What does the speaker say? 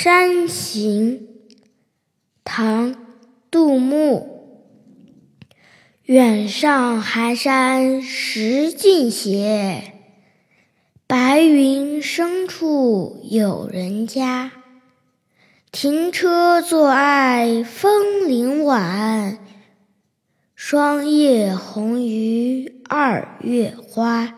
山行》唐·杜牧。远上寒山石径斜，白云深处有人家。停车坐爱枫林晚，霜叶红于二月花。